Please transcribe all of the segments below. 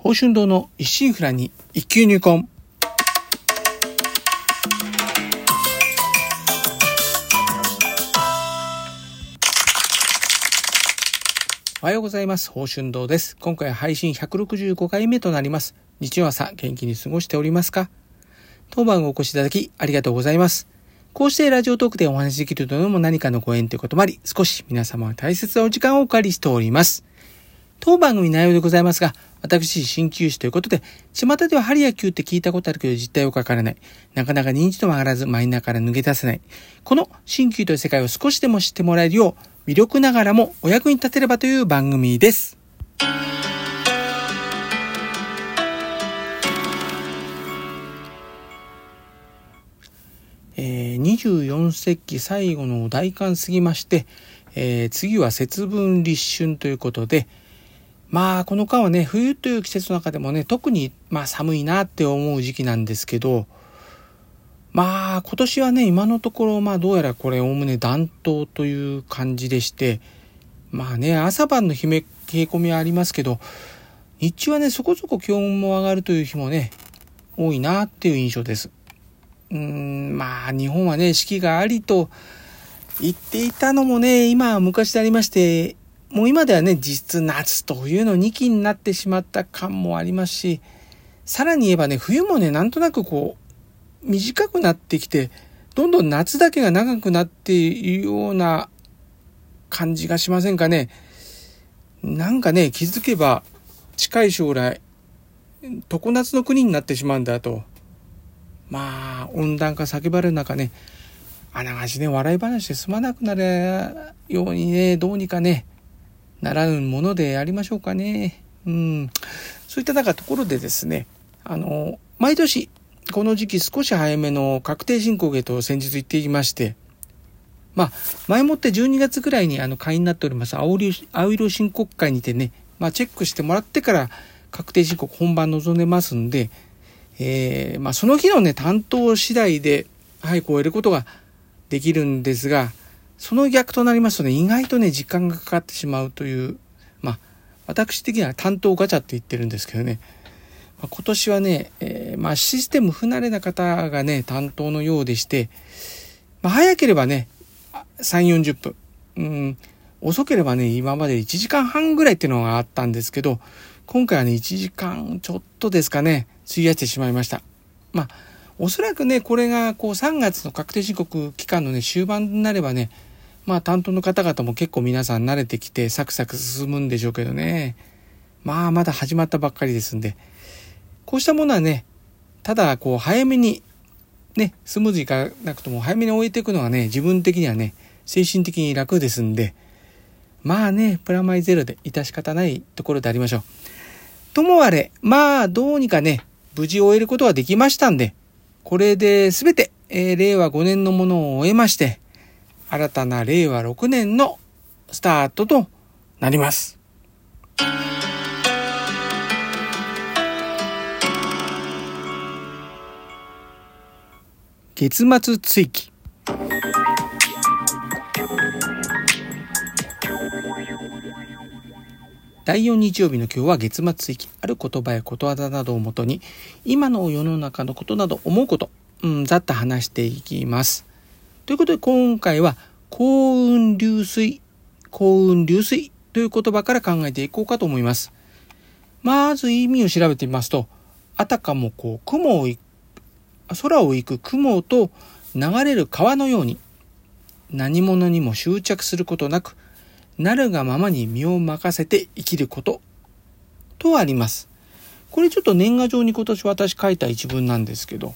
宝春堂の一心不乱に一級入魂。おはようございます。宝春堂です。今回配信165回目となります。日曜朝、元気に過ごしておりますか？当番をお越しいただき、ありがとうございます。こうしてラジオトークでお話しできるというのも何かのご縁ということもあり、少し皆様は大切なお時間をお借りしております。当番組内容でございますが、私、鍼灸師ということで、巷では針や灸って聞いたことあるけど実態をかからない。なかなか認知度も上がらず、マイナーから抜け出せない。この鍼灸という世界を少しでも知ってもらえるよう、魅力ながらもお役に立てればという番組です。えー、24節気最後の大寒過ぎまして、えー、次は節分立春ということで、まあこの間はね冬という季節の中でもね特にまあ寒いなって思う時期なんですけどまあ今年はね今のところまあどうやらこれおおむね暖冬という感じでしてまあね朝晩の冷え込みはありますけど日中はねそこそこ気温も上がるという日もね多いなっていう印象です。うーんまあ日本はね四季がありと言っていたのもね今は昔でありましてもう今ではね、実質夏と冬の2期になってしまった感もありますし、さらに言えばね、冬もね、なんとなくこう、短くなってきて、どんどん夏だけが長くなっているような感じがしませんかね。なんかね、気づけば、近い将来、常夏の国になってしまうんだと。まあ、温暖化叫ばれる中ね、あながちね、笑い話で済まなくなるようにね、どうにかね、ならぬものでありましょうかね。うん。そういった中ところでですね、あの、毎年、この時期少し早めの確定申告へと先日言っていまして、まあ、前もって12月ぐらいにあの会員になっております青色申告会にてね、まあ、チェックしてもらってから確定申告本番臨んでますんで、えー、まあ、その日のね、担当次第で、はい、超えることができるんですが、その逆となりますとね、意外とね、時間がかかってしまうという、まあ、私的には担当ガチャって言ってるんですけどね、まあ、今年はね、えー、まあ、システム不慣れな方がね、担当のようでして、まあ、早ければね、3、40分。うん、遅ければね、今まで1時間半ぐらいっていうのがあったんですけど、今回はね、1時間ちょっとですかね、費やしてしまいました。まあ、おそらくね、これがこう3月の確定申告期間のね、終盤になればね、まあ担当の方々も結構皆さん慣れてきてサクサク進むんでしょうけどね。まあまだ始まったばっかりですんで。こうしたものはね、ただこう早めにね、スムーズにいかなくとも早めに終えていくのがね、自分的にはね、精神的に楽ですんで、まあね、プラマイゼロで致し方ないところでありましょう。ともあれ、まあどうにかね、無事終えることができましたんで、これで全て、えー、令和5年のものを終えまして、新たな令和6年のスタートとなります。月末追記第4日曜日の今日は月末追記ある言葉やことわざなどをもとに今の世の中のことなど思うこと、うん、ざっと話していきます。ということで今回は幸運流水、幸運流水という言葉から考えていこうかと思います。まず意味を調べてみますと、あたかもこう雲を空を行く雲と流れる川のように何者にも執着することなく、なるがままに身を任せて生きることとあります。これちょっと年賀状に今年私書いた一文なんですけど、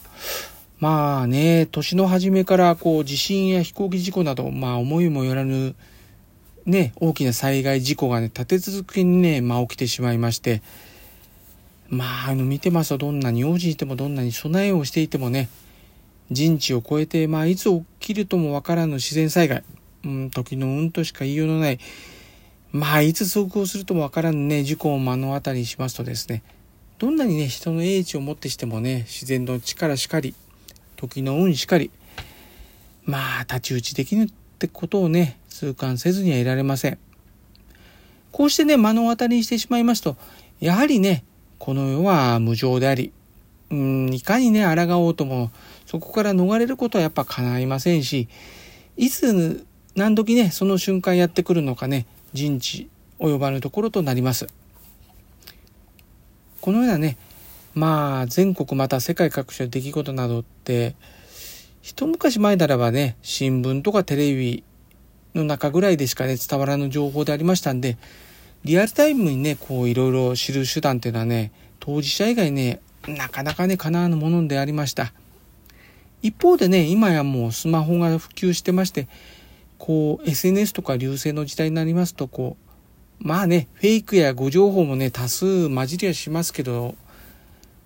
まあね、年の初めからこう地震や飛行機事故など、まあ思いもよらぬね、大きな災害事故がね、立て続けにね、まあ起きてしまいまして、まあ、あの見てますとどんなに用心してもどんなに備えをしていてもね、人知を超えて、まあいつ起きるともわからぬ自然災害、うん、時の運としか言いようのない、まあいつ遭遇するともわからぬね、事故を目の当たりにしますとですね、どんなにね、人の英知をもってしてもね、自然の力しかり、時の運しかり、まあ、太刀打ちできぬってことをね、痛感せずにはいられません。こうしてね、目の当たりにしてしまいますと、やはりね、この世は無常であり、うん、いかにね、抗おうとも、そこから逃れることはやっぱ叶いませんし、いつ何時ね、その瞬間やってくるのかね、人知及ばぬところとなります。このようなね、まあ、全国また世界各地の出来事などって、一昔前ならばね、新聞とかテレビの中ぐらいでしかね、伝わらぬ情報でありましたんで、リアルタイムにね、こういろいろ知る手段っていうのはね、当事者以外ね、なかなかね、叶わぬものでありました。一方でね、今やもうスマホが普及してまして、こう SNS とか流星の時代になりますと、こう、まあね、フェイクや誤情報もね、多数混じりはしますけど、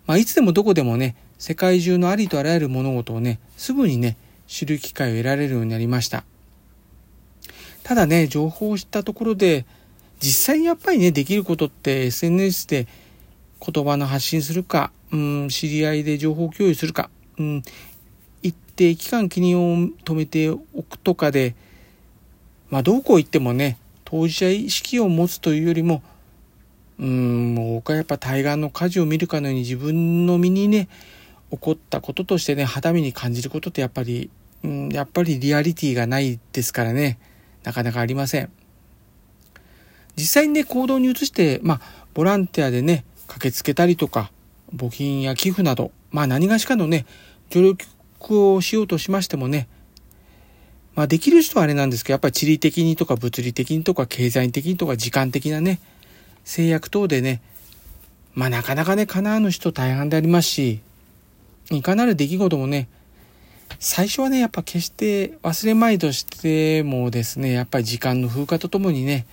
まあいつでもどこでもね、世界中のありとあらゆる物事をね、すぐにね、知る機会を得られるようになりました。ただね、情報を知ったところで、実際にやっぱりね、できることって SNS で言葉の発信するか、うん、知り合いで情報共有するか、うん、一定期間気にを止めておくとかで、まあ、どこ行ってもね、当事者意識を持つというよりも、うーん、もう僕はやっぱ対岸の火事を見るかのように自分の身にね、起こったこととしてね、肌身に感じることってやっぱり、うん、やっぱりリアリティがないですからね、なかなかありません。実際にね、行動に移して、まあ、ボランティアでね、駆けつけたりとか、募金や寄付など、まあ何がしかのね、助力をしようとしましてもね、まあできる人はあれなんですけど、やっぱり地理的にとか物理的にとか経済的にとか時間的なね、制約等でね、まあなかなかね、叶わぬ人大半でありますし、いかなる出来事もね、最初はね、やっぱ決して忘れまいとしてもですね、やっぱり時間の風化とともにね、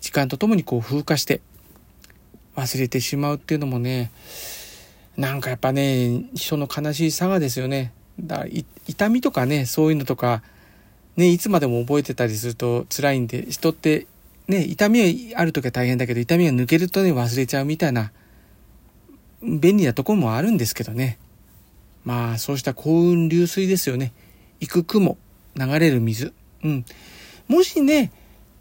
時間とともにこう風化して忘れてしまうっていうのもねなんかやっぱね人の悲しいさがですよね。だ痛みとかねそういうのとかねいつまでも覚えてたりすると辛いんで人ってね痛みはある時は大変だけど痛みが抜けるとね忘れちゃうみたいな便利なとこもあるんですけどね。まあそうした幸運流水ですよね。行く雲流れる水。うん。もしね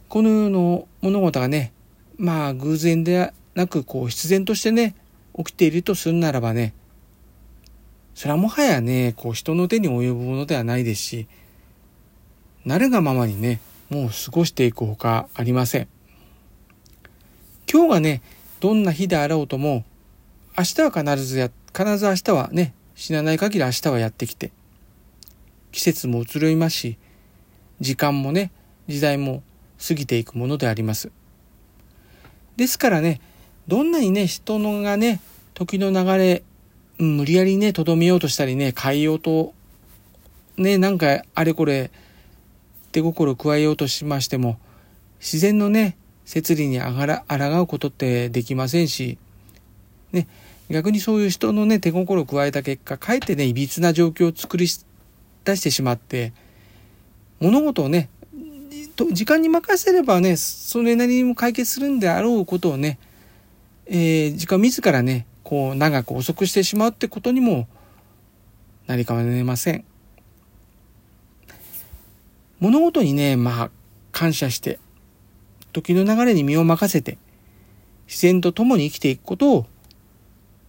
この世の物事がね、まあ偶然ではなくこう必然としてね、起きているとするならばね、それはもはやね、こう人の手に及ぶものではないですし、慣れがままにね、もう過ごしていくほかありません。今日がね、どんな日であろうとも、明日は必ずや、必ず明日はね、死なない限り明日はやってきて、季節も移ろいますし、時間もね、時代も過ぎていくものであります。ですからね、どんなにね、人のがね、時の流れ、無理やりね、とどめようとしたりね、変えようと、ね、なんかあれこれ、手心を加えようとしましても、自然のね、摂理にあがら、抗うことってできませんし、ね、逆にそういう人のね、手心を加えた結果、かえってね、いびつな状況を作り出してしまって、物事をね、時間に任せればねそれなりにも解決するんであろうことをね、えー、時間自らねこう長く遅くしてしまうってことにもなりかねません。物事にねまあ感謝して時の流れに身を任せて自然と共に生きていくことを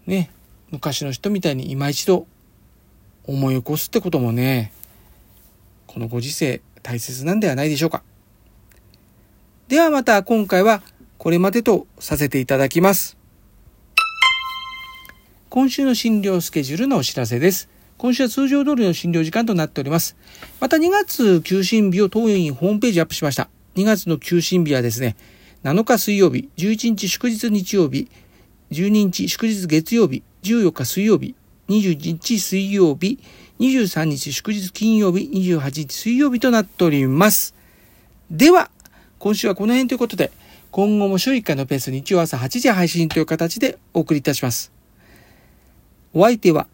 ね昔の人みたいに今一度思い起こすってこともねこのご時世大切なんではないでしょうか。ではまた今回はこれまでとさせていただきます。今週の診療スケジュールのお知らせです。今週は通常通りの診療時間となっております。また2月休診日を当院ホームページアップしました。2月の休診日はですね、7日水曜日、11日祝日日曜日、12日祝日月曜日、14日水曜日、21日水曜日、23日祝日金曜日、28日水曜日となっております。では、今週はこの辺ということで、今後も週1回のペース日曜朝8時配信という形でお送りいたします。お相手は、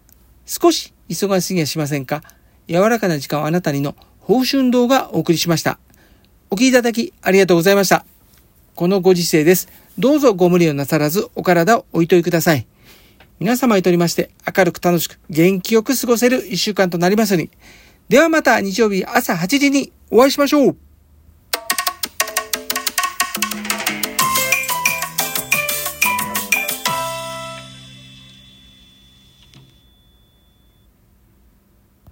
少し忙しすぎやしませんか？柔らかな時間をあなたにの報春動画お送りしました。お聴きいただきありがとうございました。このご時世です。どうぞご無理をなさらずお体を置いといください。皆様にとりまして明るく楽しく元気よく過ごせる一週間となりますように。ではまた日曜日朝8時にお会いしましょう